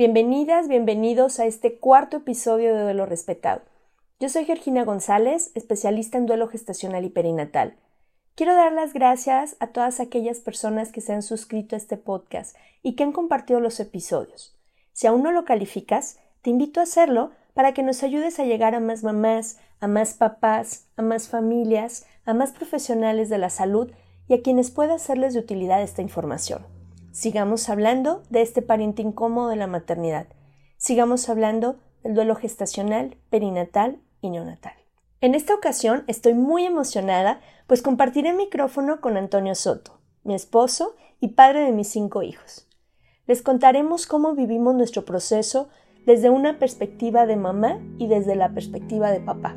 bienvenidas, bienvenidos a este cuarto episodio de Duelo Respetado. Yo soy Georgina González, especialista en duelo gestacional y perinatal. Quiero dar las gracias a todas aquellas personas que se han suscrito a este podcast y que han compartido los episodios. Si aún no lo calificas, te invito a hacerlo para que nos ayudes a llegar a más mamás, a más papás, a más familias, a más profesionales de la salud y a quienes pueda hacerles de utilidad esta información. Sigamos hablando de este pariente incómodo de la maternidad. Sigamos hablando del duelo gestacional, perinatal y neonatal. En esta ocasión estoy muy emocionada, pues compartiré micrófono con Antonio Soto, mi esposo y padre de mis cinco hijos. Les contaremos cómo vivimos nuestro proceso desde una perspectiva de mamá y desde la perspectiva de papá.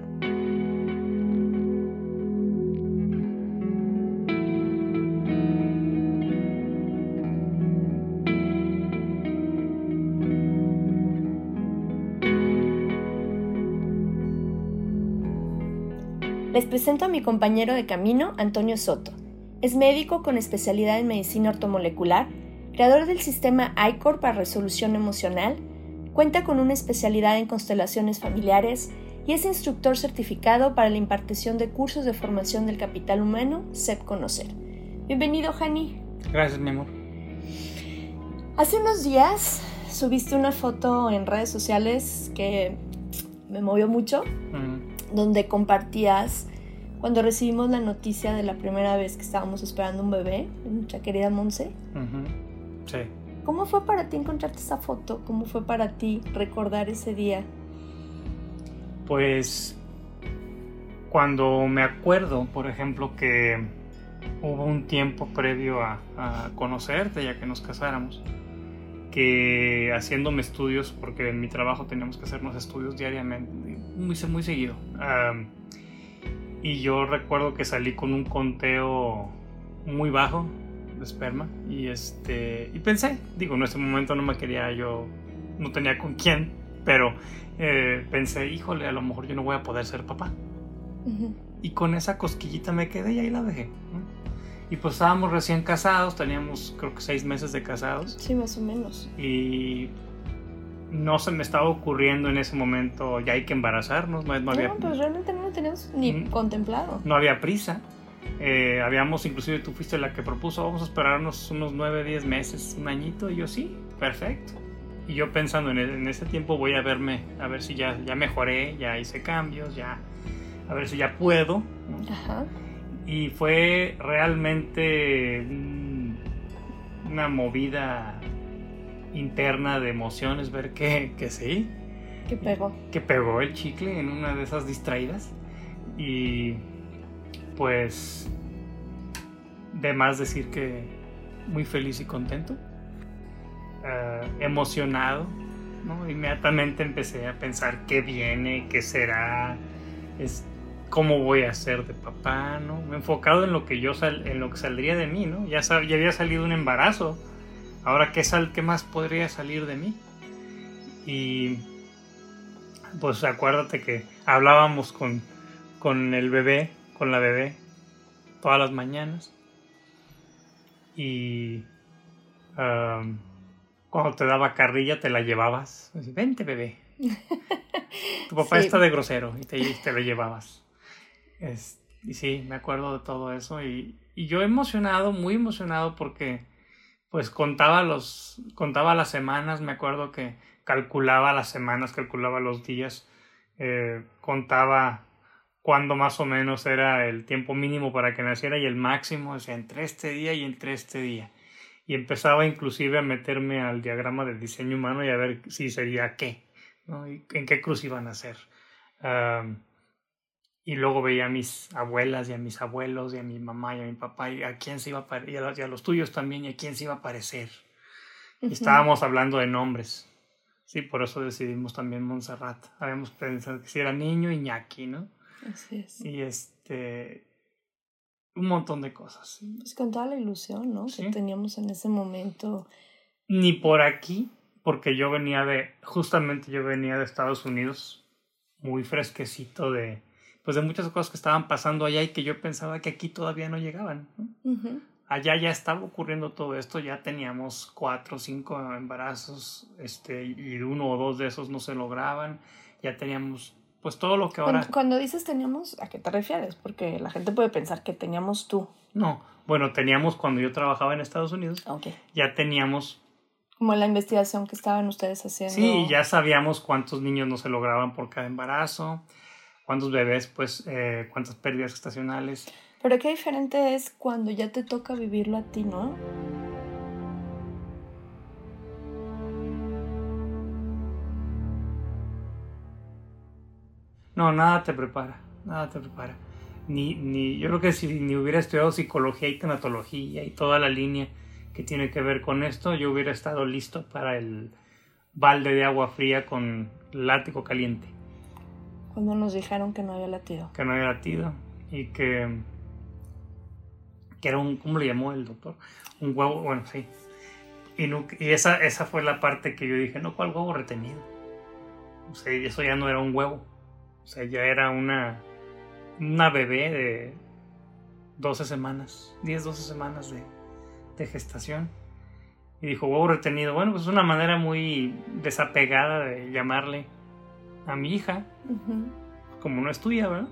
Presento a mi compañero de camino, Antonio Soto. Es médico con especialidad en medicina ortomolecular, creador del sistema ICOR para resolución emocional, cuenta con una especialidad en constelaciones familiares y es instructor certificado para la impartición de cursos de formación del capital humano, SEP Conocer. Bienvenido, Hani. Gracias, mi amor. Hace unos días subiste una foto en redes sociales que me movió mucho, Mm, donde compartías cuando recibimos la noticia de la primera vez que estábamos esperando un bebé, nuestra querida Monse. ujú. Sí. ¿Cómo fue para ti encontrarte esa foto? ¿Cómo fue para ti recordar ese día? Pues cuando me acuerdo, por ejemplo, que hubo un tiempo previo a, a conocerte, ya que nos casáramos, que haciéndome estudios, porque en mi trabajo teníamos que hacernos estudios diariamente, muy, muy seguido. am, y yo recuerdo que salí con un conteo muy bajo de esperma y este y pensé, digo, en ese momento no me quería yo, no tenía con quién, pero eh, pensé, híjole, a lo mejor yo no voy a poder ser papá. Y con esa cosquillita me quedé y ahí la dejé. Y pues estábamos recién casados, teníamos creo que seis meses de casados Sí, más o menos. y no se me estaba ocurriendo en ese momento, ya hay que embarazarnos, no, no había, No, pues realmente no lo teníamos ni Mm. contemplado. no había prisa. Eh, habíamos, inclusive tú fuiste la que propuso, vamos a esperarnos unos 9, 10 meses, un añito, y yo sí, perfecto. Y yo pensando en, e- en ese tiempo voy a verme, a ver si ya, ya mejoré, ya hice cambios, ya, a ver si ya puedo. ¿no? Ajá. Y fue realmente un- una movida interna de emociones ver que, que sí, ¿Qué pegó? que pegó el chicle en una de esas distraídas. Y pues, de más decir que muy feliz y contento, eh, emocionado, ¿no? Inmediatamente empecé a pensar qué viene, qué será, es, cómo voy a ser de papá, ¿no? Enfocado en lo que yo sal- en lo que saldría de mí, ¿no? Ya, sab- ya había salido un embarazo, ahora qué sal, qué más podría salir de mí. Y pues acuérdate que hablábamos con, con el bebé, con la bebé, todas las mañanas. Y am, cuando te daba carrilla te la llevabas. Vente, bebé. Tu papá Sí. está de grosero y te, te lo llevabas. Es- y sí, me acuerdo de todo eso. Y, y yo emocionado, muy emocionado porque pues contaba los, contaba las semanas, me acuerdo que calculaba las semanas, calculaba los días, eh, contaba cuándo más o menos era el tiempo mínimo para que naciera y el máximo, o entre este día y entre este día. Y empezaba inclusive a meterme al diagrama de diseño humano y a ver si sería qué, ¿no? En qué cruz iban a. Am, y luego veía a mis abuelas y a mis abuelos y a mi mamá y a mi papá y a quién se iba a y a los, y a los tuyos también y a quién se iba a parecer. Y estábamos hablando de nombres. Sí, por eso decidimos también Montserrat. Habíamos pensado que si era niño, Iñaki, ¿no? Así es. Y este. Un montón de cosas. Pues con toda la ilusión, ¿no? Sí. Que teníamos en ese momento. Ni por aquí, porque yo venía de. Justamente yo venía de Estados Unidos, muy fresquecito de. Pues de muchas cosas que estaban pasando allá y que yo pensaba que aquí todavía no llegaban. allá ya estaba ocurriendo todo esto, ya teníamos cuatro o cinco embarazos, este, y uno o dos de esos no se lograban, ya teníamos, pues todo lo que ahora, Cuando, cuando dices teníamos, ¿a qué te refieres? Porque la gente puede pensar que teníamos tú. no, bueno, teníamos cuando yo trabajaba en Estados Unidos, Ok. ya teníamos, Como la investigación que estaban ustedes haciendo. sí, ya sabíamos cuántos niños no se lograban por cada embarazo, cuántos bebés, pues, eh, cuántas pérdidas gestacionales. Pero qué diferente es cuando ya te toca vivirlo a ti, ¿no? No, nada te prepara, nada te prepara. Ni, ni, yo creo que si ni hubiera estudiado psicología y tanatología y toda la línea que tiene que ver con esto, yo hubiera estado listo para el balde de agua fría con látigo caliente, Cuando nos dijeron que no había latido. que no había latido y que, que era un, ¿cómo le llamó el doctor? Un huevo, bueno, sí. Y, y esa, esa fue la parte que yo dije, no, ¿cuál huevo retenido? O sea, eso ya no era un huevo. O sea, ya era una, una bebé de 12 semanas, 10, 12 semanas de, de gestación. Y dijo, huevo retenido. Bueno, pues es una manera muy desapegada de llamarle a mi hija, Ujú, como no es tuya, ¿verdad?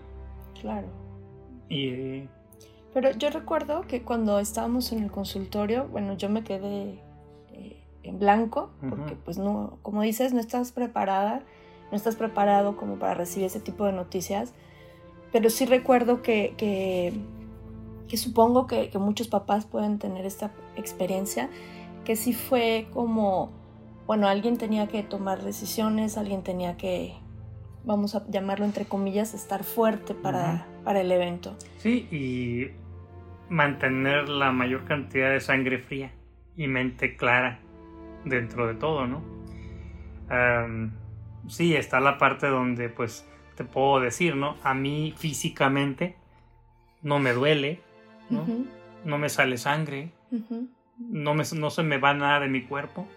Claro. Y eh, Pero yo recuerdo que cuando estábamos en el consultorio, bueno, yo me quedé eh, en blanco, porque Ujú. pues no, como dices, no estás preparada, no estás preparado como para recibir ese tipo de noticias, pero sí recuerdo que, que, que supongo que, que muchos papás pueden tener esta experiencia, que sí fue como, bueno, alguien tenía que tomar decisiones, alguien tenía que, vamos a llamarlo entre comillas, estar fuerte para, para el evento. Sí, y mantener la mayor cantidad de sangre fría y mente clara dentro de todo, ¿no? Sí, está la parte donde pues te puedo decir, ¿no? A mí físicamente no me duele, ¿no? No me sale sangre, no, me, no se me va nada de mi cuerpo.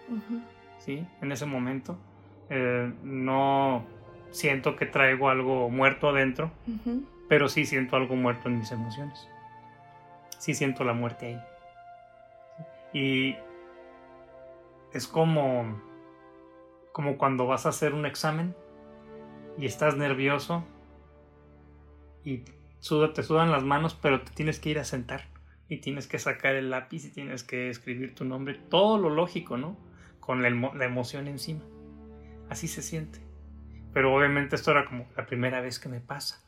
¿sí? En ese momento. Eh, no siento que traigo algo muerto adentro, pero sí siento algo muerto en mis emociones. Sí siento la muerte ahí. Y es como como cuando vas a hacer un examen y estás nervioso y suda- te sudan las manos, pero te tienes que ir a sentar y tienes que sacar el lápiz y tienes que escribir tu nombre, todo lo lógico, ¿no? Con la, emo- la emoción encima. Así se siente. Pero obviamente esto era como la primera vez que me pasa.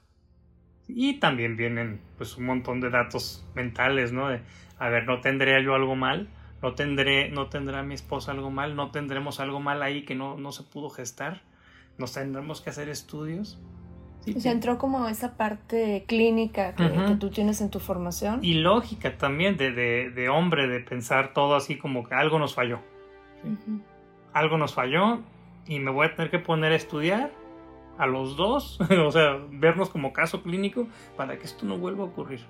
Y también vienen pues un montón de datos mentales, ¿no? De, a ver, ¿no tendré yo algo mal? ¿No tendré, no tendrá mi esposa algo mal? ¿No tendremos algo mal ahí que no, no se pudo gestar? ¿Nos tendremos que hacer estudios? Sí, O sea, entró como esa parte clínica que, Ujú. que tú tienes en tu formación. y lógica también de, de, de hombre, de pensar todo así como que algo nos falló. Ujú. Algo nos falló y me voy a tener que poner a estudiar a los dos, o sea, vernos como caso clínico para que esto no vuelva a ocurrir.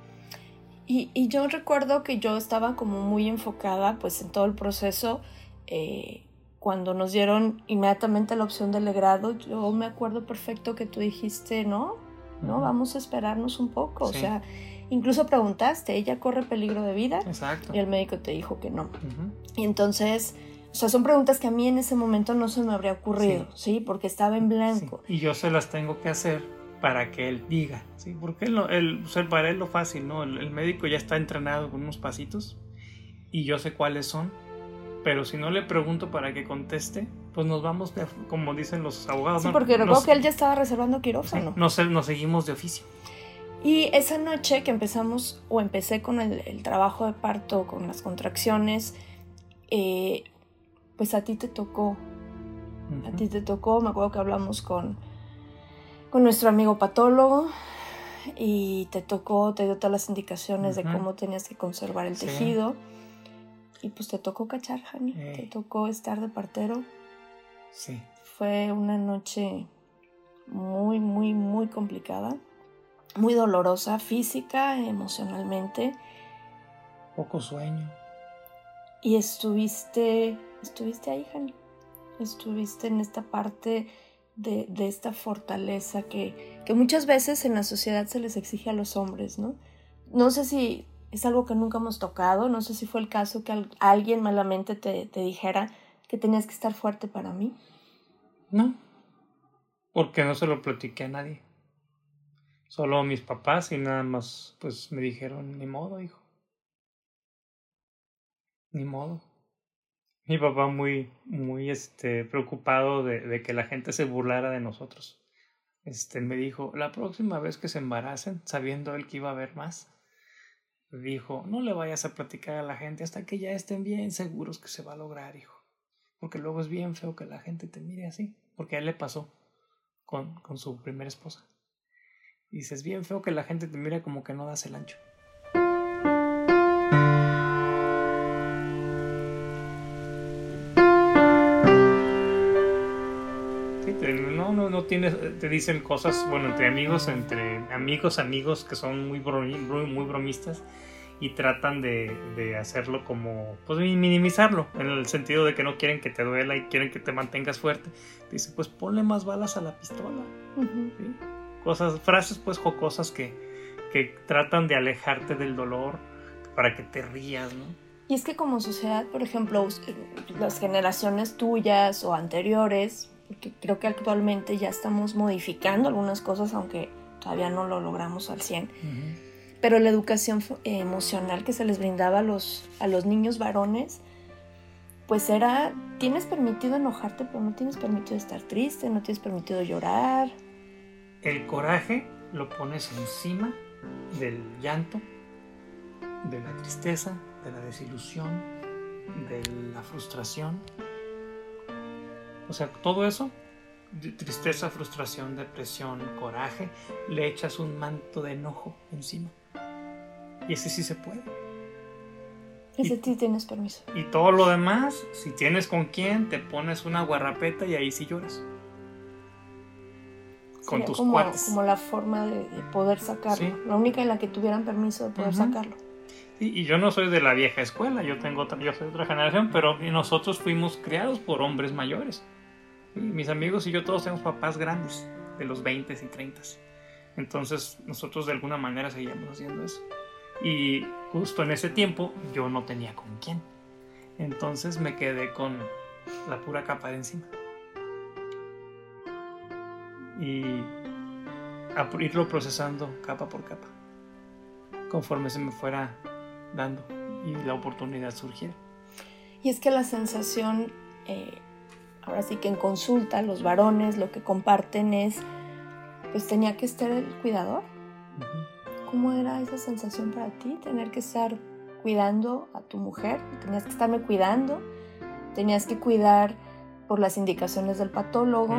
Y, y yo recuerdo que yo estaba como muy enfocada pues en todo el proceso eh, cuando nos dieron inmediatamente la opción del legrado, yo me acuerdo perfecto que tú dijiste, no, no, vamos a esperarnos un poco. O Sí. sea, incluso preguntaste, ¿ella corre peligro de vida? Exacto. Y el médico te dijo que no. Ujú. Y entonces, o sea, son preguntas que a mí en ese momento no se me habría ocurrido, ¿sí? Porque estaba en blanco. Sí, Y yo se las tengo que hacer para que él diga, ¿sí? Porque él, no- él, o sea, para él lo fácil, ¿no? El, el médico ya está entrenado con unos pasitos y yo sé cuáles son, pero si no le pregunto para que conteste, pues nos vamos, de, como dicen los abogados. Sí, ¿no? porque recuerdo que él ya estaba reservando sí, quirófano. nos, nos seguimos de oficio. Y esa noche que empezamos, o empecé con el, el trabajo de parto, con las contracciones, eh, pues a ti te tocó, a ti te tocó, me acuerdo que hablamos con, con nuestro amigo patólogo y te tocó, te dio todas las indicaciones de cómo tenías que conservar el Sí. tejido y pues te tocó cachar, Jani, Eh. te tocó estar de partero. Sí. Fue una noche muy, muy, muy complicada, muy dolorosa, física, emocionalmente. Poco sueño. Y estuviste, estuviste ahí, Jani. Estuviste en esta parte de, de esta fortaleza que, que muchas veces en la sociedad se les exige a los hombres, ¿no? No sé si es algo que nunca hemos tocado, no sé si fue el caso que al- alguien malamente te, te dijera que tenías que estar fuerte para mí. No, porque no se lo platiqué a nadie. Solo mis papás y nada más, pues me dijeron, ni modo, hijo. Ni modo. Mi papá muy, muy, este, preocupado de, de que la gente se burlara de nosotros. Este, me dijo, la próxima vez que se embaracen, sabiendo él que iba a haber más, dijo, no le vayas a platicar a la gente hasta que ya estén bien seguros que se va a lograr, hijo. Porque luego es bien feo que la gente te mire así. Porque a él le pasó con, con su primera esposa. Y dice, es bien feo que la gente te mire como que no das el ancho. No, no, no tienes, te dicen cosas, bueno, entre amigos, entre amigos, amigos que son muy, muy, bromistas y tratan de, de hacerlo como, pues minimizarlo, en el sentido de que no quieren que te duela y quieren que te mantengas fuerte. Dice, pues ponle más balas a la pistola. ¿sí? Cosas, frases pues jocosas que, que tratan de alejarte del dolor para que te rías, ¿no? Y es que como sociedad, por ejemplo, us- las generaciones tuyas o anteriores, porque creo que actualmente ya estamos modificando algunas cosas, aunque todavía no lo logramos al 100, pero la educación eh, emocional que se les brindaba a los, a los niños varones, pues era, tienes permitido enojarte, pero no tienes permitido estar triste, no tienes permitido llorar. El coraje lo pones encima del llanto, de la tristeza, de la desilusión, de la frustración. O sea, todo eso, tristeza, frustración, depresión, coraje, le echas un manto de enojo encima. Y ese sí se puede. Ese sí tienes permiso. Y todo lo demás, si tienes con quién, te pones una guarrapeta y ahí sí lloras. Con Sería tus como, cuates. como la forma de, de poder sacarlo. Sí. La única en la que tuvieran permiso de poder sacarlo. Sí, y yo no soy de la vieja escuela, yo tengo otra, yo soy de otra generación, pero nosotros fuimos criados por hombres mayores. Mis amigos y yo todos tenemos papás grandes, de los 20 y 30. Entonces nosotros de alguna manera seguíamos haciendo eso. Y justo en ese tiempo yo no tenía con quién. Entonces me quedé con la pura capa de encima. Y a irlo procesando capa por capa, conforme se me fuera dando y la oportunidad surgiera. Y es que la sensación, eh, ahora sí que en consulta, los varones lo que comparten es, pues tenía que estar el cuidador. ¿Cómo era esa sensación para ti? Tener que estar cuidando a tu mujer, tenías que estarme cuidando, tenías que cuidar por las indicaciones del patólogo,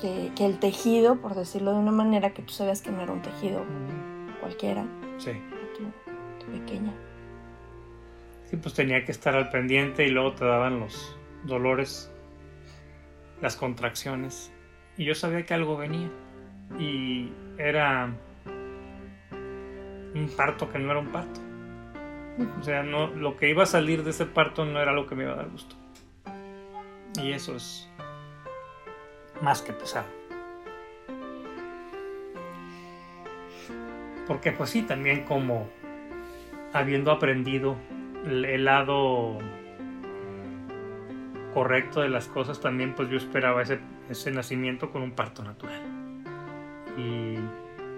que, que el tejido, por decirlo de una manera, que tú sabías que no era un tejido cualquiera, Sí. tu, tu pequeña. Sí, pues tenía que estar al pendiente y luego te daban los dolores, las contracciones. Y yo sabía que algo venía. Y era un parto que no era un parto. O sea, no, lo que iba a salir de ese parto no era lo que me iba a dar gusto. Y eso es más que pesado. Porque pues sí, también como habiendo aprendido el, el lado correcto de las cosas, también pues yo esperaba ese, ese nacimiento con un parto natural. Y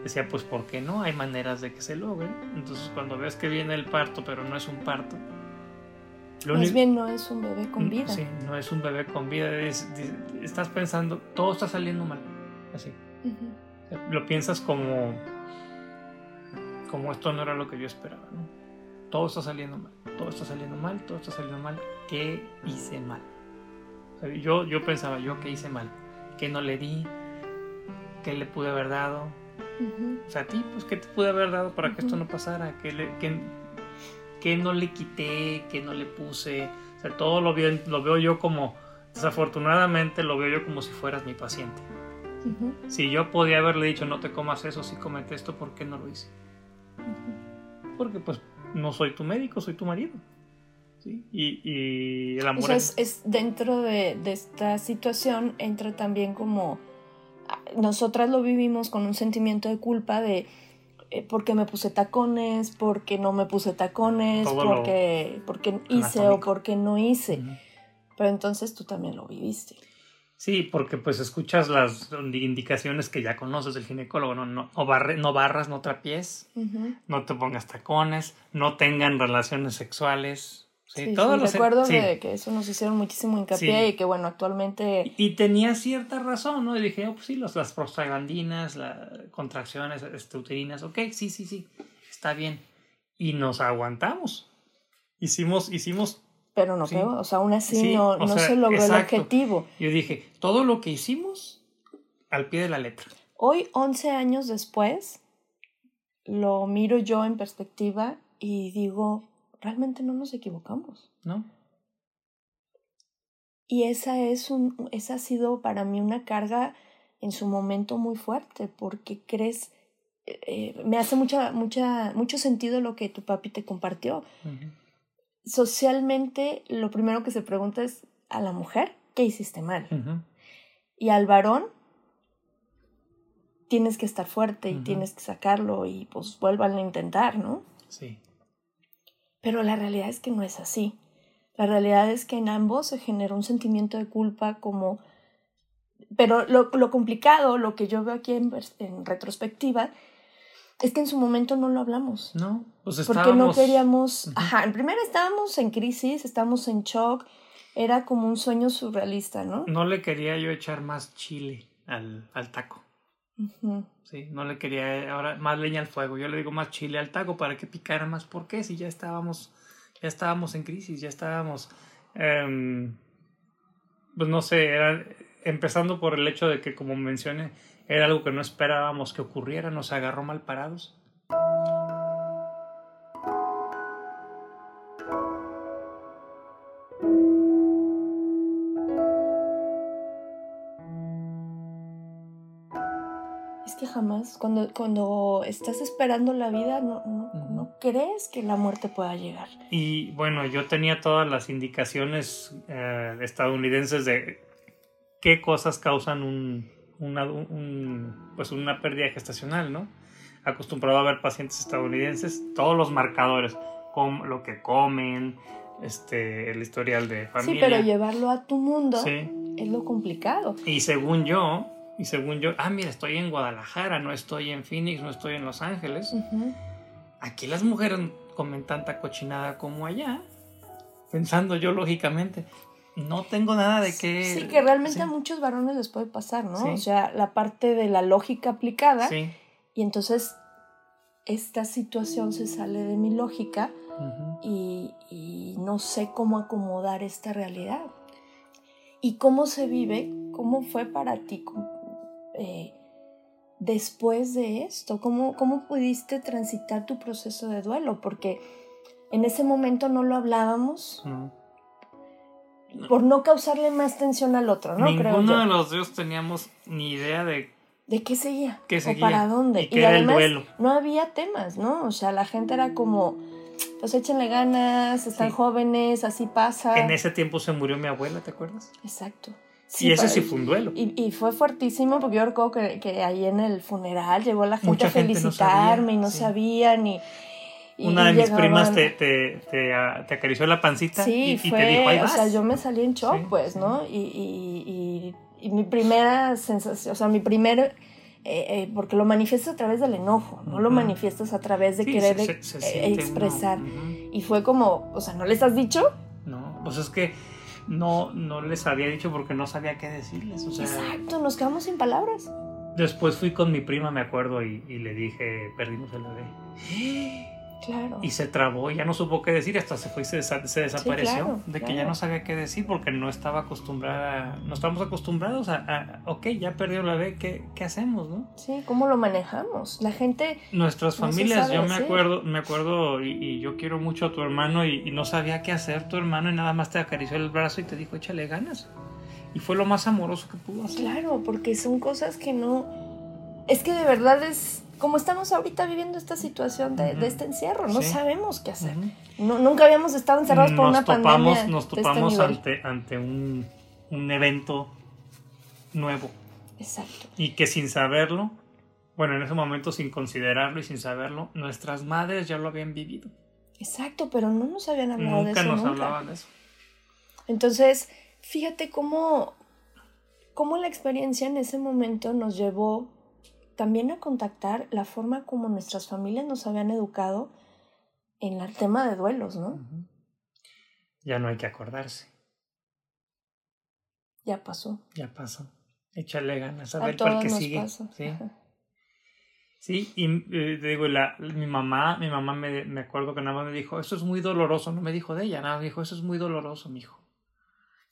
decía, pues ¿por qué no? Hay maneras de que se logre. Entonces cuando ves que viene el parto, pero no es un parto. lo Más bien no es un bebé con vida. Sí, no es un bebé con vida. es- es- estás pensando, todo está saliendo mal. Así. Lo piensas como, como esto no era lo que yo esperaba. ¿no? Todo está saliendo mal, todo está saliendo mal, todo está saliendo mal. ¿Qué hice mal? Yo, yo pensaba, yo qué hice mal, qué no le di, qué le pude haber dado. Ujú. O sea, a ti, pues, ¿qué te pude haber dado para que esto no pasara? ¿Qué, le- qué- qué no le quité? ¿Qué no le puse? O sea, todo lo veo, lo veo yo como, desafortunadamente, lo veo yo como si fueras mi paciente. Ujú. Si yo podía haberle dicho, no te comas eso, si comete esto, ¿por qué no lo hice? Porque, pues, no soy tu médico, soy tu marido. ¿Sí? Y, y el O amor sea, es... dentro de, de esta situación entra también como ah, nosotras lo vivimos con un sentimiento de culpa de eh, porque me puse tacones, porque no me puse tacones, Todo porque, porque hice o porque no hice. Pero entonces tú también lo viviste. Sí, porque pues escuchas las indicaciones que ya conoces del ginecólogo, no, no, no, barre- no barras, no trapiés, no te pongas tacones, no tengan relaciones sexuales. Sí, Sí, todos sí, los- recuerdo sí. de que eso nos hicieron muchísimo hincapié y que bueno, actualmente Y tenía cierta razón, ¿no? Y dije, oh, pues sí, los, las prostaglandinas, las contracciones este, uterinas, ok, sí, sí, sí, está bien. Y nos aguantamos. Hicimos, hicimos, pero no pegó, o sea, aún así Sí, no, no sea, se logró exacto. el objetivo. yo dije, todo lo que hicimos al pie de la letra. Hoy, 11 años después, lo miro yo en perspectiva y digo, realmente no nos equivocamos. ¿no? Y esa, es un, esa ha sido para mí una carga en su momento muy fuerte, porque crees, eh, me hace mucha, mucha, mucho sentido lo que tu papi te compartió. Socialmente, lo primero que se pregunta es a la mujer, ¿qué hiciste mal? Y al varón, tienes que estar fuerte y tienes que sacarlo y pues vuelvan a intentar, ¿no? Sí. Pero la realidad es que no es así. La realidad es que en ambos se genera un sentimiento de culpa como... Pero lo, lo complicado, lo que yo veo aquí en, en retrospectiva, es que en su momento no lo hablamos. No, pues Porque no estábamos- queríamos... Ujú. Ajá, en primera estábamos en crisis, estábamos en shock, era como un sueño surrealista, ¿no? No le quería yo echar más chile al, al taco. Sí, no le quería ahora más leña al fuego. Yo le digo más chile al taco para que picara más. ¿Por qué? Si ya estábamos, ya estábamos en crisis, ya estábamos, em, pues no sé, era empezando por el hecho de que, como mencioné, era algo que no esperábamos que ocurriera, nos agarró mal parados. Cuando, cuando estás esperando la vida, no, no, no crees que la muerte pueda llegar. Y bueno, yo tenía todas las indicaciones eh, estadounidenses de qué cosas causan un, una, un- pues una pérdida gestacional, ¿no? Acostumbrado a ver pacientes estadounidenses, todos los marcadores, com- lo que comen, este, el historial de Sí, familia. pero llevarlo a tu mundo Sí. es lo complicado. Y según yo, y según yo, ah, mira, estoy en Guadalajara, no estoy en Phoenix, no estoy en Los Ángeles. Aquí las mujeres comen tanta cochinada como allá. Pensando yo lógicamente, no tengo nada de que... Sí, que realmente sí, a muchos varones les puede pasar, ¿no? Sí. O sea, la parte de la lógica aplicada Sí. y entonces esta situación se sale de mi lógica y, y no sé cómo acomodar esta realidad. ¿Y cómo se vive? ¿Cómo fue para ti eh, después de esto? ¿Cómo, ¿Cómo pudiste transitar tu proceso de duelo? Porque en ese momento no lo hablábamos No. por no causarle más tensión al otro, ¿no? Ninguno de los dos teníamos ni idea de ¿De qué seguía? qué ¿O seguía. para dónde? y qué era el duelo. no había temas, ¿no? O sea, la gente era como, pues échenle ganas, están Sí. jóvenes, así pasa. En ese tiempo se murió mi abuela, ¿te acuerdas? Exacto. Y ese sí fue un duelo. Y, y fue fuertísimo porque yo recuerdo que, que ahí en el funeral llegó la gente Mucha a gente no felicitarme sabía, y no sí. sabían y, y- Una y de mis llegaban- primas te, te, te, te acarició la pancita Sí, y, y fue, te dijo, ahí o vas. sea, yo me salí en shock, Sí, pues, sí. ¿no? Y, y, y, y mi primera sensación, o sea, mi primer, eh, eh, porque lo manifiestas a través del enojo, no lo Ujú. manifiestas a través de Sí, querer se- se- se eh, expresar. uno, ujú. Y fue como, o sea, ¿no les has dicho? No, pues es que no, no les había dicho porque no sabía qué decirles. O sea, Exacto, nos quedamos sin palabras. después fui con mi prima, me acuerdo, y, y le dije, perdimos el bebé. Claro. Y se trabó, ya no supo qué decir, hasta se fue y se, desa- se desapareció. claro, de que claro. ya no sabía qué decir porque no estaba acostumbrada, no estábamos acostumbrados a, a, ok, ya perdió el bebé, ¿qué, qué hacemos, no? Sí, ¿cómo lo manejamos? La gente, Nuestras familias, yo me acuerdo, me acuerdo y, y yo quiero mucho a tu hermano y, y no sabía qué hacer tu hermano y nada más te acarició el brazo y te dijo échale ganas. Y fue lo más amoroso que pudo hacer. claro, porque son cosas que no... Es que de verdad es como estamos ahorita viviendo esta situación de, este encierro, no Sí. sabemos qué hacer. No- nunca habíamos estado encerrados por nos una topamos, pandemia nos este topamos ante, ante un, un evento nuevo Exacto. y que sin saberlo, bueno, en ese momento sin considerarlo y sin saberlo, nuestras madres ya lo habían vivido. Exacto, pero no nos habían hablado de Nunca eso nos nunca. hablaban de eso. Entonces, fíjate cómo, cómo la experiencia en ese momento nos llevó también a contactar la forma como nuestras familias nos habían educado en el tema de duelos, ¿no? Ya no hay que acordarse, Ya pasó. ya pasó. Échale ganas a, A ver cuál que sigue. pasa. Sí. Ajá. Sí, y eh, te digo, la, mi mamá, mi mamá me, me acuerdo que nada más me dijo, eso es muy doloroso, no me dijo de ella, nada, me dijo, eso es muy doloroso, mi hijo.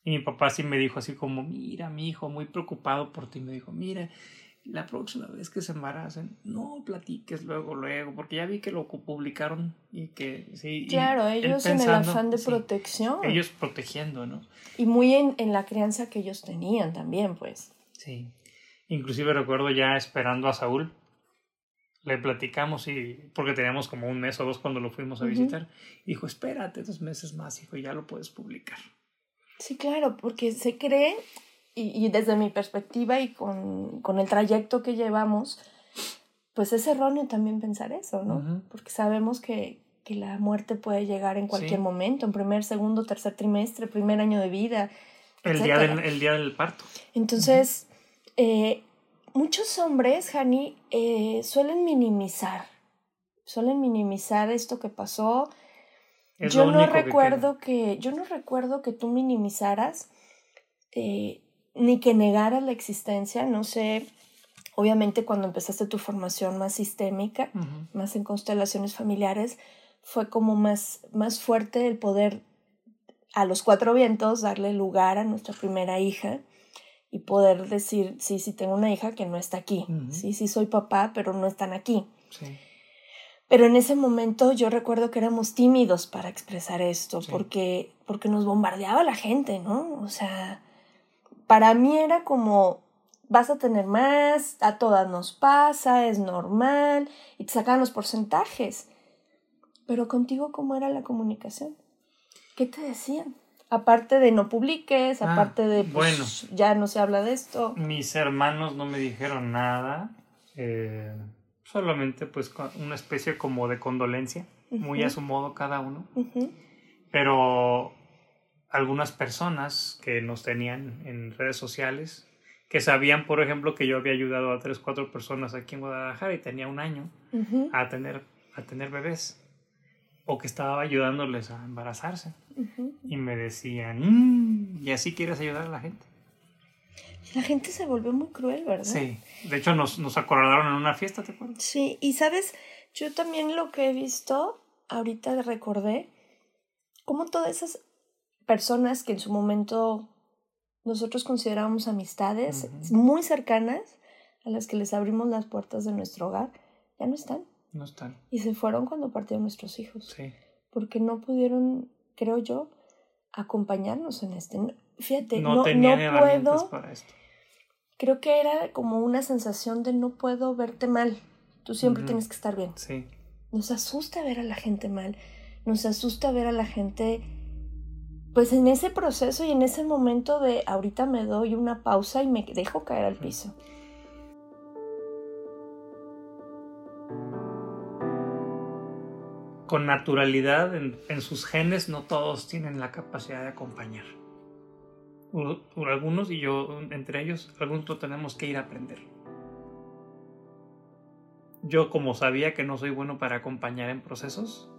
Y mi papá sí me dijo así como, mira, mi hijo, muy preocupado por ti, me dijo, mira, la próxima vez que se embaracen, no platiques luego, luego, porque ya vi que lo publicaron y que, sí. Claro, ellos en el pensando, afán de sí, protección. Ellos protegiendo, ¿no? Y muy en, en la crianza que ellos tenían también, pues. Sí. Inclusive recuerdo ya esperando a Saúl. Le platicamos y porque teníamos como un mes o dos cuando lo fuimos a visitar. Dijo, espérate dos meses más, hijo, y ya lo puedes publicar. Sí, claro, porque se cree, y, y desde mi perspectiva y con, con el trayecto que llevamos, pues es erróneo también pensar eso, ¿no? Porque sabemos que, que la muerte puede llegar en cualquier Sí. momento, en primer, segundo, tercer trimestre, primer año de vida. El día, del, el día del parto. Entonces, eh, muchos hombres, Hani, eh, suelen minimizar, suelen minimizar esto que pasó. Es yo no que recuerdo que, yo no recuerdo que tú minimizaras eh, ni que negaras la existencia. No sé, obviamente cuando empezaste tu formación más sistémica, queda. Ujú. más en constelaciones familiares, fue como más, más fuerte el poder a los cuatro vientos darle lugar a nuestra primera hija y poder decir, sí, sí tengo una hija que no está aquí, Ujú. sí, sí soy papá, pero no están aquí. Sí. Pero en ese momento yo recuerdo que éramos tímidos para expresar esto, Sí. porque, porque nos bombardeaba la gente, ¿no? O sea, para mí era como, vas a tener más, a todas nos pasa, es normal, y te sacaban los porcentajes. Pero contigo, ¿cómo era la comunicación? ¿Qué te decían? Aparte de no publiques, Ah, aparte de, pues, bueno. ya no se habla de esto. Mis hermanos no me dijeron nada. eh, solamente pues una especie como de condolencia. Muy Ujú. a su modo cada uno. Ujú, pero algunas personas que nos tenían en redes sociales, que sabían, por ejemplo, que yo había ayudado a tres, cuatro personas aquí en Guadalajara y tenía un año ujú, a tener, a tener bebés, o que estaba ayudándoles a embarazarse, ujú. y me decían, "Mm, ¿y así quieres ayudar a la gente? La gente se volvió muy cruel, ¿verdad? Sí, de hecho nos, nos acordaron en una fiesta, ¿te acuerdas? Sí, y sabes, yo también lo que he visto, ahorita recordé, como todas esas personas que en su momento nosotros considerábamos amistades muy cercanas, a las que les abrimos las puertas de nuestro hogar, ya no están. No están, Y se fueron cuando partieron nuestros hijos, sí. porque no pudieron, creo yo, acompañarnos en este. Fíjate, No, no, tenían no herramientas puedo para esto. creo que era como una sensación de no puedo verte mal. Tú siempre tienes que estar bien. Sí, Nos asusta ver a la gente mal. nos asusta ver a la gente pues en ese proceso y en ese momento de ahorita me doy una pausa y me dejo caer al piso. Con naturalidad en, sus genes no todos tienen la capacidad de acompañar. algunos y yo entre ellos, algunos tenemos que ir a aprender. Yo como sabía que no soy bueno para acompañar en procesos,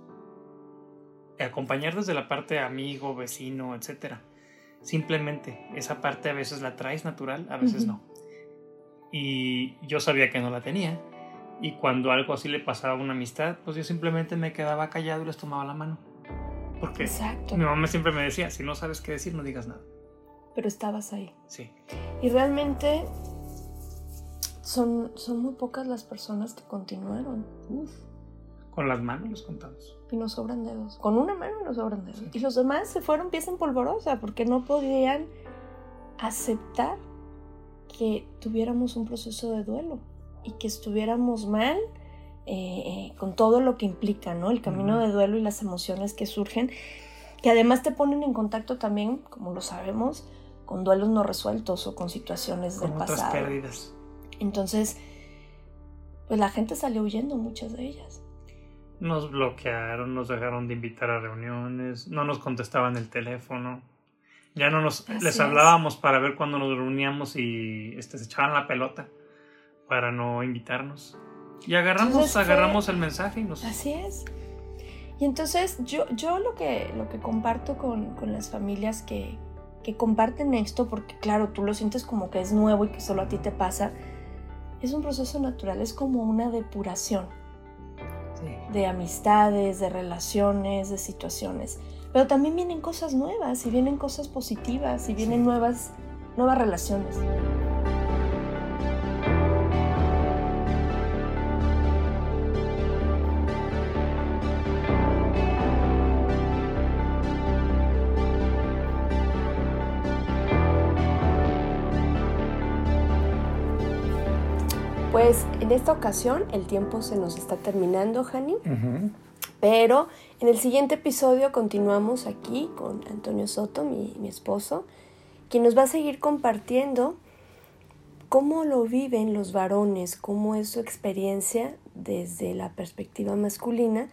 acompañar desde la parte amigo, vecino, etc. Simplemente esa parte a veces la traes natural, a veces no. Y yo sabía que no la tenía. Y cuando algo así le pasaba a una amistad, pues yo simplemente me quedaba callado y les tomaba la mano. Porque Exacto. mi mamá siempre me decía, si no sabes qué decir, no digas nada. Pero estabas ahí. Sí. Y realmente son, son muy pocas las personas que continuaron. Uf. Con las manos los contamos. Y nos sobran dedos. Con una mano nos sobran dedos. Y los demás se fueron pieza en polvorosa porque no podían aceptar que tuviéramos un proceso de duelo y que estuviéramos mal eh, eh, con todo lo que implica, ¿no? El camino de duelo y las emociones que surgen, que además te ponen en contacto también, como lo sabemos, con duelos no resueltos o con situaciones del pasado. pérdidas. Entonces, pues la gente salió huyendo, muchas de ellas. Nos bloquearon, nos dejaron de invitar a reuniones, no nos contestaban el teléfono. Ya no nos les hablábamos para ver cuándo nos reuníamos y este, se echaban la pelota para no invitarnos. Y agarramos, agarramos el mensaje y nos... Así es. Y entonces yo, yo lo, que, lo que comparto con, con las familias que, que comparten esto, porque claro, tú lo sientes como que es nuevo y que solo a ti te pasa, es un proceso natural, es como una depuración de amistades, de relaciones, de situaciones. Pero también vienen cosas nuevas y vienen cosas positivas y vienen nuevas, nuevas relaciones. En esta ocasión el tiempo se nos está terminando, Hani. Pero en el siguiente episodio continuamos aquí con Antonio Soto, mi, mi esposo, quien nos va a seguir compartiendo cómo lo viven los varones, cómo es su experiencia desde la perspectiva masculina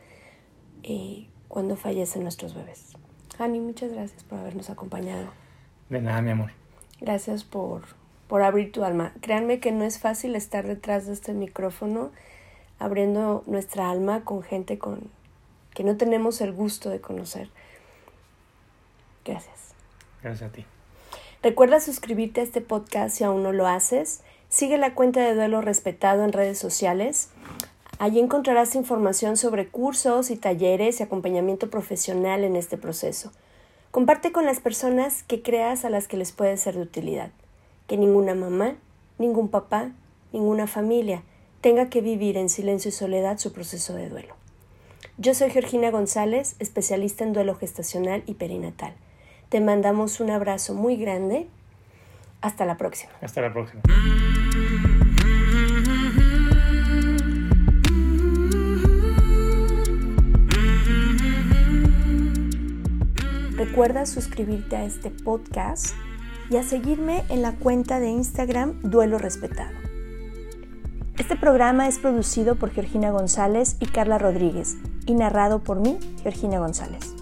eh, cuando fallecen nuestros bebés. Hani, muchas gracias por habernos acompañado. De nada, mi amor. Gracias por por abrir tu alma. Créanme que no es fácil estar detrás de este micrófono abriendo nuestra alma con gente con que no tenemos el gusto de conocer. Gracias. Gracias a ti. Recuerda suscribirte a este podcast si aún no lo haces. Sigue la cuenta de Duelo Respetado en redes sociales. Allí encontrarás información sobre cursos y talleres y acompañamiento profesional en este proceso. Comparte con las personas que creas a las que les puede ser de utilidad que ninguna mamá, ningún papá, ninguna familia tenga que vivir en silencio y soledad su proceso de duelo. Yo soy Georgina González, especialista en duelo gestacional y perinatal. Te mandamos un abrazo muy grande. Hasta la próxima. Hasta la próxima. Recuerda suscribirte a este podcast y a seguirme en la cuenta de Instagram Duelo Respetado. Este programa es producido por Georgina González y Carla Rodríguez y narrado por mí, Georgina González.